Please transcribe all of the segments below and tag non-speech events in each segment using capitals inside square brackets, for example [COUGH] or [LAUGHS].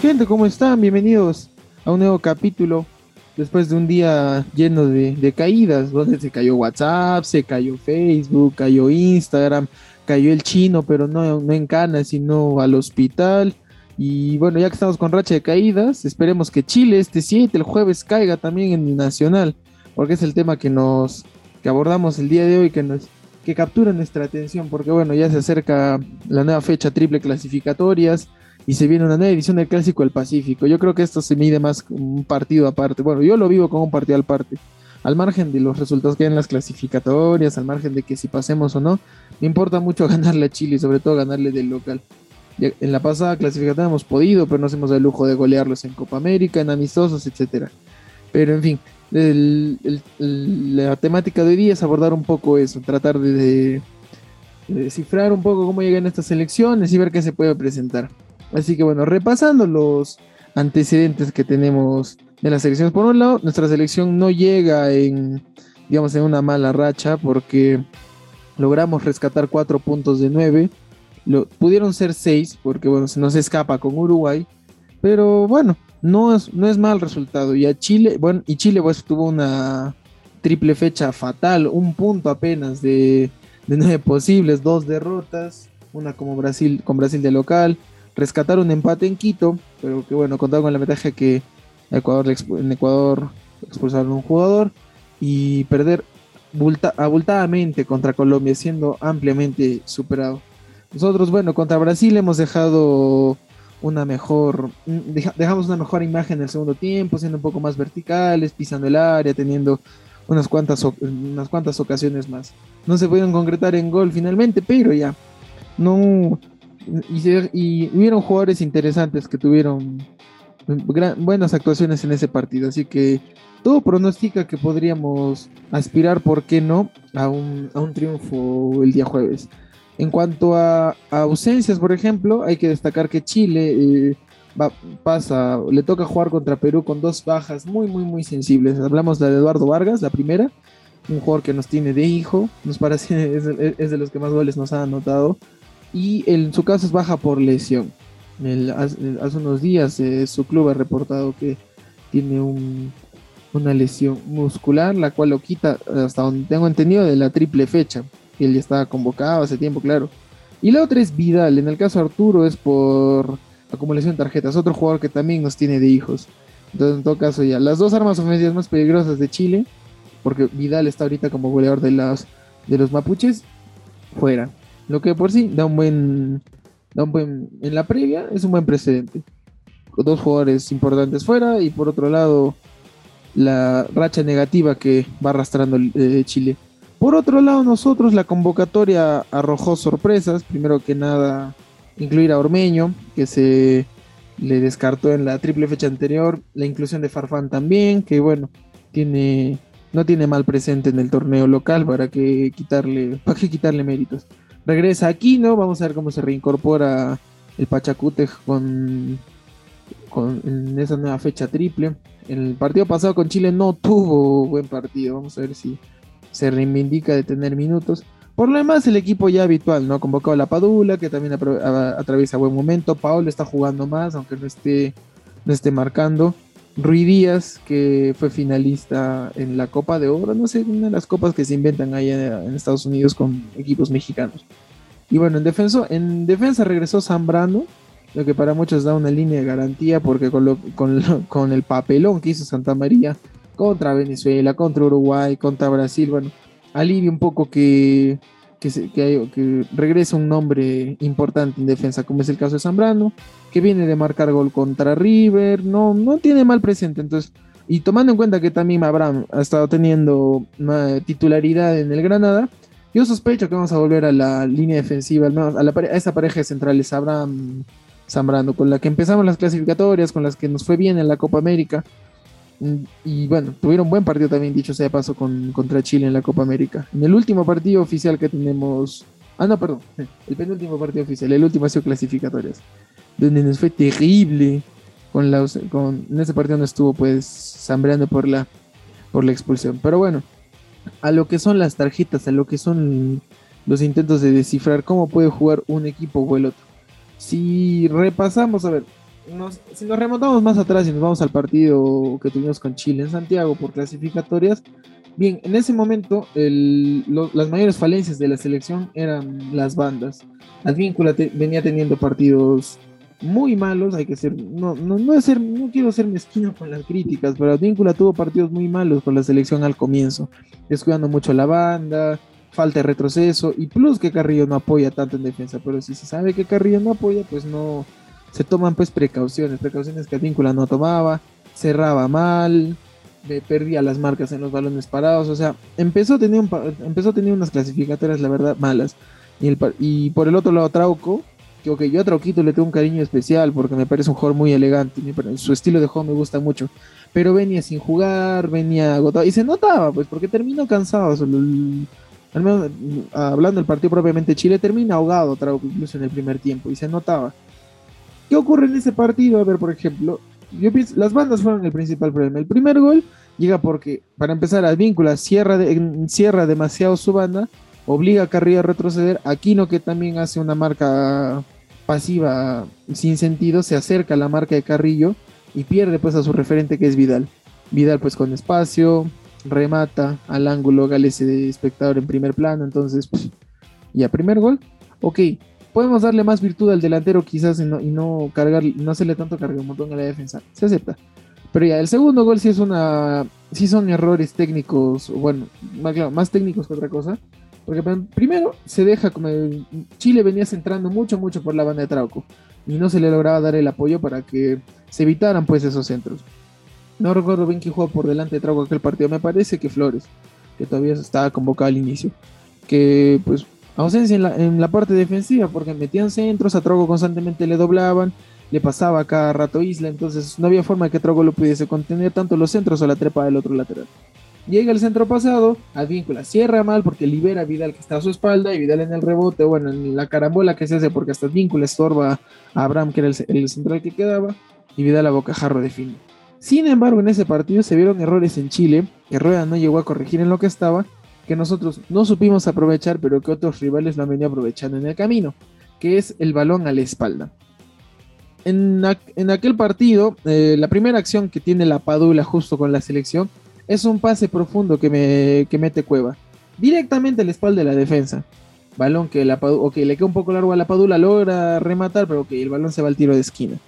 Gente, ¿cómo están? Bienvenidos a un nuevo capítulo después de un día lleno de, caídas, donde se cayó WhatsApp, se cayó Facebook, cayó Instagram, cayó el chino, pero no, en Cana, sino al hospital. Y bueno, ya que estamos con racha de caídas, esperemos que Chile este 7, el jueves, caiga también en Nacional, porque es el tema que nos abordamos el día de hoy, que nos que captura nuestra atención, porque bueno, ya se acerca la nueva fecha triple clasificatorias y se viene una nueva edición del Clásico del Pacífico. Yo creo que esto se mide más un partido aparte. Bueno, yo lo vivo como un partido aparte. Al margen de los resultados que hay en las clasificatorias, al margen de que si pasemos o no, me importa mucho [LAUGHS] ganarle a Chile y sobre todo ganarle del local. En la pasada clasificatoria hemos podido, pero no hacemos el lujo de golearlos en Copa América, en amistosos, etcétera. Pero en fin, la temática de hoy día es abordar un poco eso, tratar de, de descifrar un poco cómo llegan estas elecciones y ver qué se puede presentar. Así que bueno, repasando los antecedentes que tenemos de las selecciones. Por un lado, nuestra selección no llega en, digamos, en una mala racha porque logramos rescatar cuatro puntos de nueve. Lo, pudieron ser seis porque, bueno, se nos escapa con Uruguay. Pero bueno, no es, no es mal resultado. Y a Chile, bueno, y Chile pues tuvo una triple fecha fatal, un punto apenas de, de nueve [LAUGHS] posibles, dos derrotas, una como Brasil, con Brasil de local, rescatar un empate en Quito, pero que bueno, contaba con la ventaja que Ecuador, en Ecuador expulsaron a un jugador y perder abultadamente contra Colombia, siendo ampliamente superado. Nosotros, bueno, contra Brasil hemos dejado una mejor, dejamos una mejor imagen en el segundo tiempo, siendo un poco más verticales, pisando el área, teniendo unas cuantas, unas cuantas ocasiones más. No se pudieron concretar en gol finalmente, pero ya no, y, hubieron jugadores interesantes que tuvieron buenas actuaciones en ese partido. Así que todo pronostica que podríamos aspirar, ¿por qué no?, a un, triunfo el día jueves. En cuanto a, ausencias, por ejemplo, hay que destacar que Chile eh, pasa, le toca jugar contra Perú con dos bajas muy, muy, muy sensibles. Hablamos de Eduardo Vargas, la primera, un jugador que nos tiene de hijo, nos parece [LAUGHS] es de los que más goles nos ha anotado y en su caso es baja por lesión. hace, unos días eh, su club ha reportado que tiene una lesión muscular, la cual lo quita, hasta donde tengo entendido, de la triple fecha. Que él ya estaba convocado hace tiempo, claro. Y la otra es Vidal. En el caso de Arturo es por acumulación de tarjetas. Otro jugador que también nos tiene de hijos. Entonces, en todo caso, ya las dos armas ofensivas más peligrosas de Chile, porque Vidal está ahorita como goleador de, de los mapuches, fuera. Lo que por sí da un buen, da un buen, en la previa es un buen precedente. Dos jugadores importantes fuera y por otro lado la racha negativa que va arrastrando eh, Chile. Por otro lado, nosotros la convocatoria arrojó sorpresas. Primero que nada, incluir a Ormeño, que se le descartó en la triple fecha anterior. La inclusión de Farfán también, que bueno, tiene, no tiene mal presente en el torneo local para que quitarle, para que quitarle méritos. Regresa aquí, ¿no? Vamos a ver cómo se reincorpora el Pachacute con, con en esa nueva fecha triple. El partido pasado con Chile no tuvo buen partido. Vamos a ver si se reivindica de tener minutos. Por lo demás, el equipo ya habitual, ¿no? Convocado a la Padula, que también atraviesa buen momento. Paolo está jugando más, aunque no esté, no esté marcando. Rui Díaz, que fue finalista en la Copa de Oro, no sé, una de las copas que se inventan ahí en Estados Unidos con equipos mexicanos. Y bueno, en, defensa, en defensa regresó Zambrano, lo que para muchos da una línea de garantía, porque con, con, el papelón que hizo Santa María contra Venezuela, contra Uruguay, contra Brasil, bueno, alivia un poco que, que, regresa un nombre importante en defensa, como es el caso de Zambrano que viene de marcar gol contra River, no, no tiene mal presente, entonces, y tomando en cuenta que también Abraham ha estado teniendo una titularidad en el Granada, yo sospecho que vamos a volver a la línea defensiva, al menos a, a esa pareja de centrales, Abraham Zambrano, con la que empezamos las clasificatorias, con las que nos fue bien en la Copa América. Y bueno, tuvieron buen partido también, dicho sea de paso, con, contra Chile en la Copa América. En el último partido oficial que tenemos. Ah, no, perdón. [LAUGHS] El penúltimo partido oficial. El último ha sido clasificatorias donde nos fue terrible. Con la, con, en ese partido no estuvo pues Zambrano por la, por la expulsión. Pero bueno, a lo que son las tarjetas, a lo que son los intentos de descifrar cómo puede jugar un equipo o el otro. Si repasamos, a ver, si nos remontamos más atrás y nos vamos al partido que tuvimos con Chile en Santiago por clasificatorias, bien, en ese momento las mayores falencias de la selección eran las bandas. Advíncula venía teniendo partidos muy malos, hay que ser, no, no, no, ser, no quiero ser mezquino con las críticas, pero Advíncula tuvo partidos muy malos con la selección al comienzo, descuidando mucho la banda, falta de retroceso, y plus que Carrillo no apoya tanto en defensa, pero si se sabe que Carrillo no apoya, pues no, se toman pues precauciones, precauciones que Advíncula no tomaba, cerraba mal, perdía las marcas en los balones parados, o sea, empezó a tener, empezó a tener unas clasificatorias, la verdad, malas. Y, el, y por el otro lado, Trauco, que yo a Trauquito le tengo un cariño especial porque me parece un jugador muy elegante, su estilo de juego me gusta mucho, pero venía sin jugar, venía agotado, y se notaba, pues, porque terminó cansado, hablando del partido propiamente Chile, termina ahogado Trauco incluso en el primer tiempo, y se notaba. ¿Qué ocurre en ese partido? A ver, por ejemplo, las bandas fueron el principal problema. El primer gol llega porque, para empezar, Advíncula cierra, cierra demasiado su banda, obliga a Carrillo a retroceder. Aquino, que también hace una marca pasiva sin sentido, se acerca a la marca de Carrillo y pierde pues a su referente que es Vidal. Vidal pues con espacio, remata al ángulo, Gales de espectador en primer plano, entonces, pues, ya primer gol, ok, podemos darle más virtud al delantero quizás y no, cargar, no hacerle tanto carga un montón a la defensa. Se acepta. Pero ya, el segundo gol sí es una. sí son errores técnicos, bueno, más, más técnicos que otra cosa. Porque primero se deja como Chile venía centrando mucho, mucho por la banda de Trauco. Y no se le lograba dar el apoyo para que se evitaran pues esos centros. No recuerdo bien quién jugó por delante de Trauco aquel partido. Me parece que Flores, que todavía estaba convocado al inicio. Que pues ausencia en la, parte defensiva, porque metían centros, a Trogo constantemente le doblaban, le pasaba cada rato Isla, entonces no había forma de que Trogo lo pudiese contener tanto los centros o la trepa del otro lateral. Llega el centro pasado, Advíncula cierra mal porque libera a Vidal que está a su espalda y Vidal en el rebote, bueno, en la carambola que se hace porque hasta Advíncula estorba a Abraham, que era el, central que quedaba, y Vidal a bocajarro define. Sin embargo, en ese partido se vieron errores en Chile, que Rueda no llegó a corregir en lo que estaba, que nosotros no supimos aprovechar, pero que otros rivales lo han venido aprovechando en el camino, que es el balón a la espalda. En, aquel partido, eh, la primera acción que tiene la Padula justo con la selección es un pase profundo que, me, mete Cueva, directamente a la espalda de la defensa. Balón que la okay, le queda un poco largo a la Padula, logra rematar, pero que el balón se va al tiro de esquina.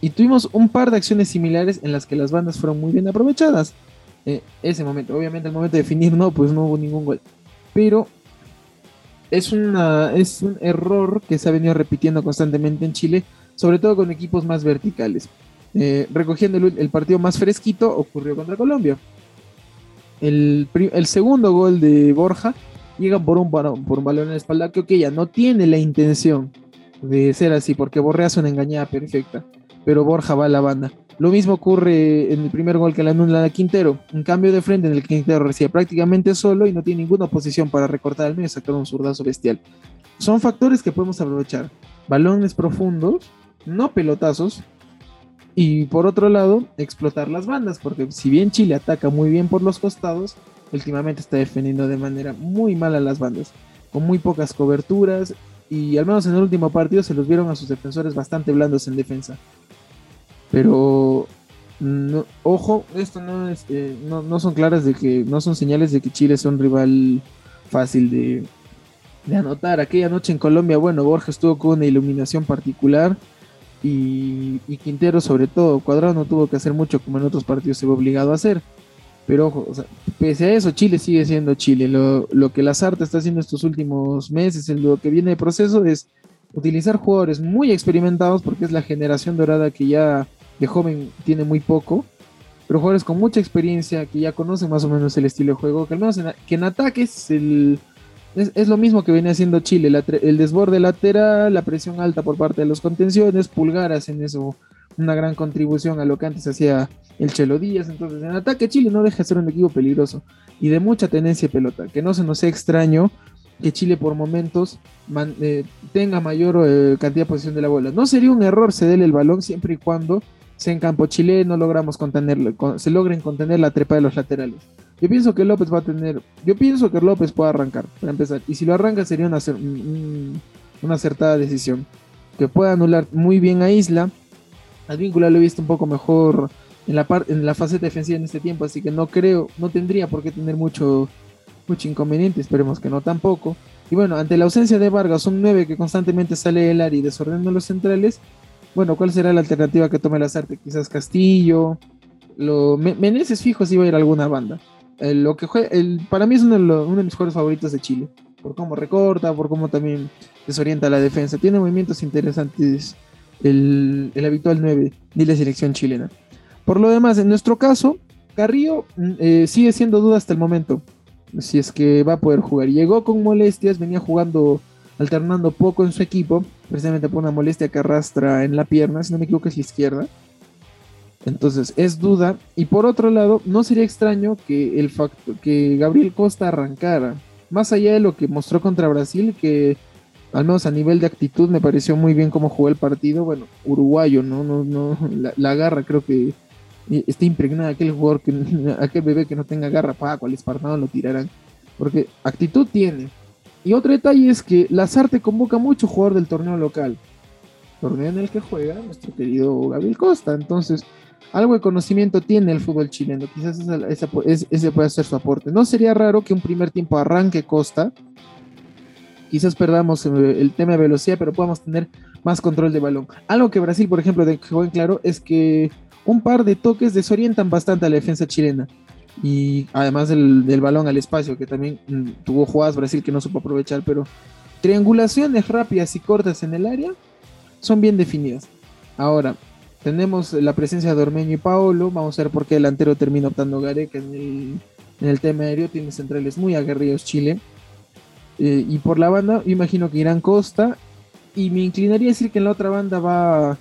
Y tuvimos un par de acciones similares en las que las bandas fueron muy bien aprovechadas. Eh, ese momento. Obviamente el momento de definir no, pues no hubo ningún gol. Pero es, es un error que se ha venido repitiendo constantemente en Chile, sobre todo con equipos más verticales. Eh, recogiendo el, partido más fresquito, ocurrió contra Colombia. El, segundo gol de Borja llega por un, por un balón en la espalda que ya no tiene la intención de ser así, porque Borrea es una engañada perfecta, pero Borja va a la banda. Lo mismo ocurre en el primer gol que le anula a Quintero. Un cambio de frente en el que Quintero recibe prácticamente solo y no tiene ninguna posición para recortar al medio y sacar un zurdazo bestial. Son factores que podemos aprovechar. Balones profundos, no pelotazos. Y por otro lado, explotar las bandas, porque si bien Chile ataca muy bien por los costados, últimamente está defendiendo de manera muy mala las bandas, con muy pocas coberturas y al menos en el último partido se los vieron a sus defensores bastante blandos en defensa. Pero ojo, esto no, es, eh, no, son claras de que, no son señales de que Chile sea un rival fácil de, anotar. Aquella noche en Colombia, bueno, Borges estuvo con una iluminación particular y, Quintero sobre todo. Cuadrado no tuvo que hacer mucho como en otros partidos se ve obligado a hacer. Pero ojo, pese a eso, Chile sigue siendo Chile. Lo, lo que Lazarte está haciendo estos últimos meses, en lo que viene de proceso, es utilizar jugadores muy experimentados porque es la generación dorada que ya de joven tiene muy poco, pero jugadores con mucha experiencia que ya conocen más o menos el estilo de juego, que al menos en, que en ataques el, es, lo mismo que viene haciendo Chile, el desborde lateral, la presión alta por parte de los contenciones, Pulgar hacen eso una gran contribución a lo que antes hacía el Chelo Díaz, entonces en ataque Chile no deja de ser un equipo peligroso y de mucha tenencia de pelota, que no se nos sea extraño que Chile por momentos eh, tenga mayor eh, cantidad de posición de la bola. No sería un error cederle el balón siempre y cuando sea en campo chileno, logramos contener, se logren contener la trepa de los laterales. Yo pienso que López va a tener, yo pienso que López puede arrancar, para empezar, y si lo arranca sería una, una acertada decisión, que puede anular muy bien a Isla, Advíncula lo he visto un poco mejor en la, en la faceta defensiva en este tiempo, así que no creo, no tendría por qué tener mucho, mucho inconveniente, esperemos que no tampoco. Y bueno, ante la ausencia de Vargas, un 9 que constantemente sale del área y desordena los centrales, bueno, ¿cuál será la alternativa que tome las artes? Quizás Castillo, lo, Meneses fijo si va a ir a alguna banda. lo que el, para mí es uno de, mis jugadores favoritos de Chile, por cómo recorta, por cómo también desorienta la defensa. Tiene movimientos interesantes el, el habitual 9 de la selección chilena. Por lo demás, en nuestro caso, Carrillo mm, eh, sigue siendo duda hasta el momento. Si es que va a poder jugar. Llegó con molestias, venía jugando, alternando poco en su equipo, precisamente por una molestia que arrastra en la pierna, si no me equivoco es la izquierda. Entonces es duda. Y por otro lado, no sería extraño que, el que Gabriel Costa arrancara. Más allá de lo que mostró contra Brasil, que al menos a nivel de actitud me pareció muy bien cómo jugó el partido. Bueno, uruguayo, ¿no? no, no la, la garra creo que está impregnada aquel jugador, que, [LAUGHS] aquel bebé que no tenga garra, para cual espartano lo tirarán. Porque actitud tiene. Y otro detalle es que Lazarte convoca mucho jugador del torneo local. Torneo en el que juega nuestro querido Gabriel Costa. Entonces, algo de conocimiento tiene el fútbol chileno. Quizás ese puede ser su aporte. No sería raro que un primer tiempo arranque Costa. Quizás perdamos eh, el tema de velocidad, pero podamos tener más control de balón. Algo que Brasil, por ejemplo, dejó en claro es que un par de toques desorientan bastante a la defensa chilena. Y además del, balón al espacio, que también mm, tuvo jugadas Brasil que no supo aprovechar, pero triangulaciones rápidas y cortas en el área son bien definidas. Ahora, tenemos la presencia de Ormeño y Paolo. Vamos a ver por qué el delantero termina optando Gareca en el, en el tema aéreo. Tiene centrales muy aguerridos Chile. Eh, y por la banda, imagino que irán Costa. Y me inclinaría a decir que en la otra banda va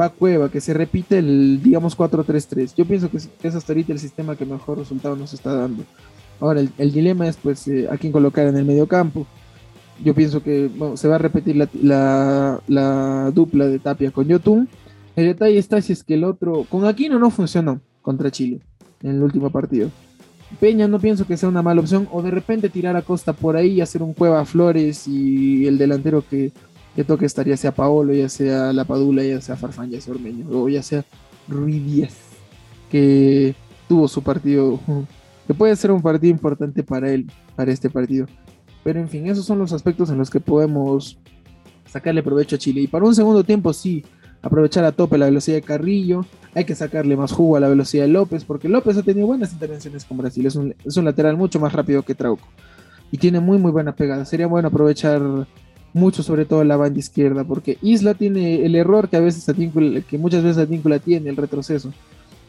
va Cueva, que se repite el, digamos, 4-3-3. Yo pienso que es, hasta ahorita el sistema que mejor resultado nos está dando. Ahora, el, dilema es, pues, eh, a quién colocar en el medio campo. Yo pienso que se va a repetir la, dupla de Tapia con Yotun. El detalle está si es que el otro, con Aquino no funcionó contra Chile en el último partido. Peña no pienso que sea una mala opción, o de repente tirar a Costa por ahí y hacer un Cueva Flores y el delantero que que toque estar ya sea Paolo, ya sea La Padula, ya sea Farfán, ya sea Ormeño, o ya sea Ruiz que tuvo su partido, [LAUGHS] que puede ser un partido importante para él, para este partido. Pero en fin, esos son los aspectos en los que podemos sacarle provecho a Chile. Y para un segundo tiempo, sí, aprovechar a tope la velocidad de Carrillo, hay que sacarle más jugo a la velocidad de López, porque López ha tenido buenas intervenciones con Brasil, es un, es un lateral mucho más rápido que Trauco. Y tiene muy muy buena pegada. Sería bueno aprovechar mucho sobre todo la banda izquierda, porque Isla tiene el error que a veces que muchas veces Advíncula tiene, el retroceso.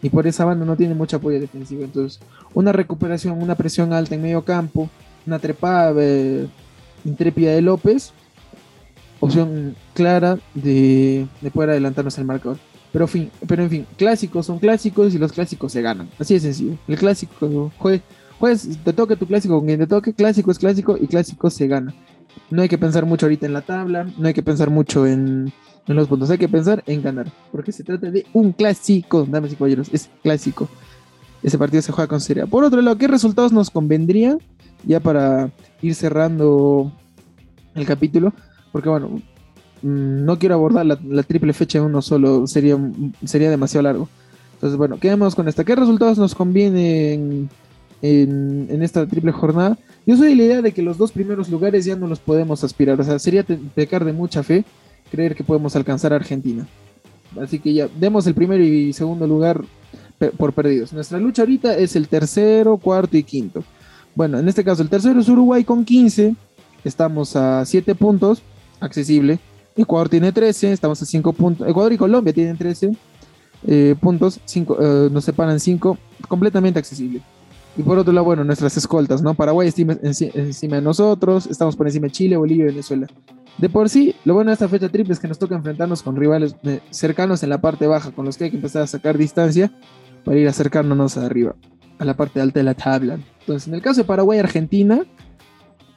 Y por esa banda no tiene mucho apoyo defensivo. Entonces, una recuperación, una presión alta en medio campo, una trepada eh, intrépida de López, opción clara de, poder adelantarnos al marcador. Pero, fin, pero en fin, clásicos son clásicos y los clásicos se ganan. Así de sencillo. El clásico, juez, juez, te toque tu clásico, con quien te toque, clásico es clásico y clásico se gana. No hay que pensar mucho ahorita en la tabla, no hay que pensar mucho en, los puntos, hay que pensar en ganar, porque se trata de un clásico, damas y caballeros, es clásico. Ese partido se juega con seriedad. Por otro lado, ¿qué resultados nos convendrían ya para ir cerrando el capítulo? Porque bueno, mm, no quiero abordar la, triple fecha en uno solo, sería, sería demasiado largo. Entonces, bueno, quedemos con esta. ¿Qué resultados nos convienen en, esta triple jornada? Yo soy de la idea de que los dos primeros lugares ya no los podemos aspirar. O sea, sería pecar de mucha fe creer que podemos alcanzar a Argentina. Así que ya, demos el primero y segundo lugar por perdidos. Nuestra lucha ahorita es el tercero, cuarto y quinto. Bueno, en este caso el tercero es Uruguay con 15. Estamos a 7 puntos, accesible. Ecuador tiene 13, estamos a 5 puntos. Ecuador y Colombia tienen 13 eh, puntos, cinco, eh, nos separan 5, completamente accesible. Y por otro lado, bueno, nuestras escoltas, ¿no? Paraguay encima, encima de nosotros, estamos por encima de Chile, Bolivia y Venezuela. De por sí, lo bueno de esta fecha triple es que nos toca enfrentarnos con rivales eh, cercanos en la parte baja, con los que hay que empezar a sacar distancia para ir acercándonos arriba, a la parte alta de la tabla. Entonces, en el caso de Paraguay-Argentina,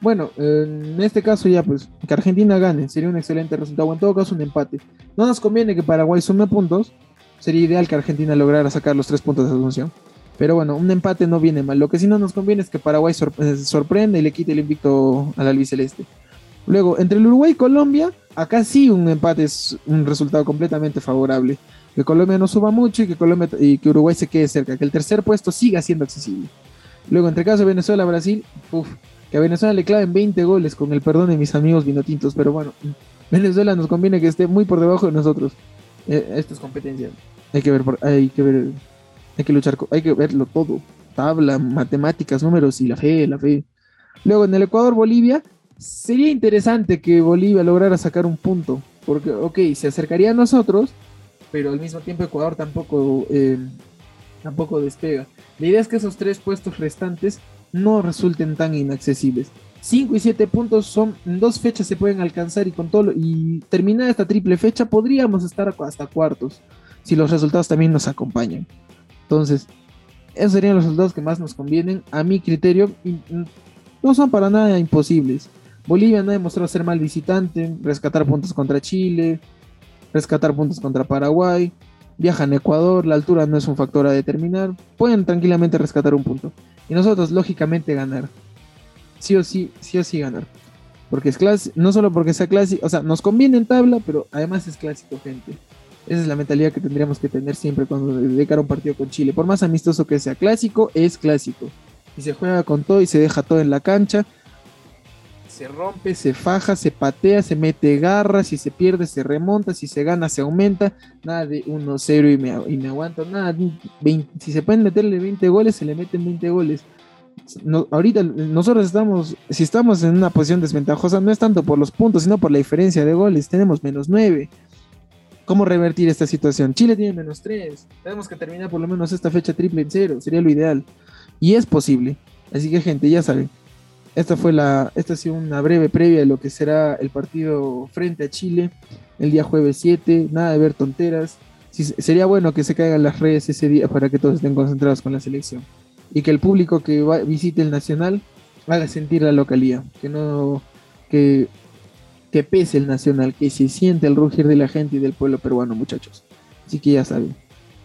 bueno, en este caso ya pues que Argentina gane sería un excelente resultado, en todo caso un empate. No nos conviene que Paraguay sume puntos, sería ideal que Argentina lograra sacar los tres puntos de Asunción. Pero bueno, un empate no viene mal. Lo que sí no nos conviene es que Paraguay eh, sorprenda y le quite el invicto al albiceleste. Luego, entre el Uruguay y Colombia, acá sí un empate es un resultado completamente favorable. Que Colombia no suba mucho y que, Colombia, y que Uruguay se quede cerca, que el tercer puesto siga siendo accesible. Luego, entre caso Venezuela-Brasil, que a Venezuela le claven 20 goles, con el perdón de mis amigos vinotintos, pero bueno, [LAUGHS] Venezuela nos conviene que esté muy por debajo de nosotros. Eh, esto es competencia. Hay que ver, hay que ver, hay que luchar, hay que verlo todo. Tabla, matemáticas, números y la fe, la fe. Luego en el Ecuador-Bolivia, sería interesante que Bolivia lograra sacar un punto. Porque, ok, se acercaría a nosotros, pero al mismo tiempo Ecuador tampoco, eh, tampoco despega. La idea es que esos tres puestos restantes no resulten tan inaccesibles. 5 y 7 puntos son en dos fechas se pueden alcanzar y con todo y terminada esta triple fecha podríamos estar hasta cuartos si los resultados también nos acompañan. Entonces, esos serían los resultados que más nos convienen. A mi criterio, no son para nada imposibles. Bolivia no ha demostrado ser mal visitante, rescatar puntos contra Chile, rescatar puntos contra Paraguay, viajan a Ecuador, la altura no es un factor a determinar, pueden tranquilamente rescatar un punto. Y nosotros, lógicamente, ganar sí o sí, sí o sí ganar. Porque es clásico, no solo porque sea clásico, o sea, nos conviene en tabla, pero además es clásico, gente. Esa es la mentalidad que tendríamos que tener siempre cuando dedicar un partido con Chile. Por más amistoso que sea clásico, es clásico. Y se juega con todo y se deja todo en la cancha. Se rompe, se faja, se patea, se mete garra. Si se pierde, se remonta. Si se gana, se aumenta. Nada de 1-0 y me, y me aguanto. Nada, si se pueden meterle 20 goles, se le meten 20 goles ahorita nosotros estamos, si estamos en una posición desventajosa, no es tanto por los puntos, sino por la diferencia de goles. Tenemos menos 9. ¿Cómo revertir esta situación? Chile tiene menos 3. Tenemos que terminar por lo menos esta fecha triple en cero. Sería lo ideal. Y es posible. Así que, gente, ya saben. Esta fue la. Esta ha sido una breve previa de lo que será el partido frente a Chile el día jueves 7. Nada de ver tonteras. sería bueno que se caigan las redes ese día para que todos estén concentrados con la selección y que el público que visite el Nacional haga sentir la localidad, que no que, que pese el Nacional, que se siente el rugir de la gente y del pueblo peruano, muchachos. Así que ya saben,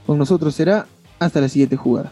con nosotros será hasta la siguiente jugada.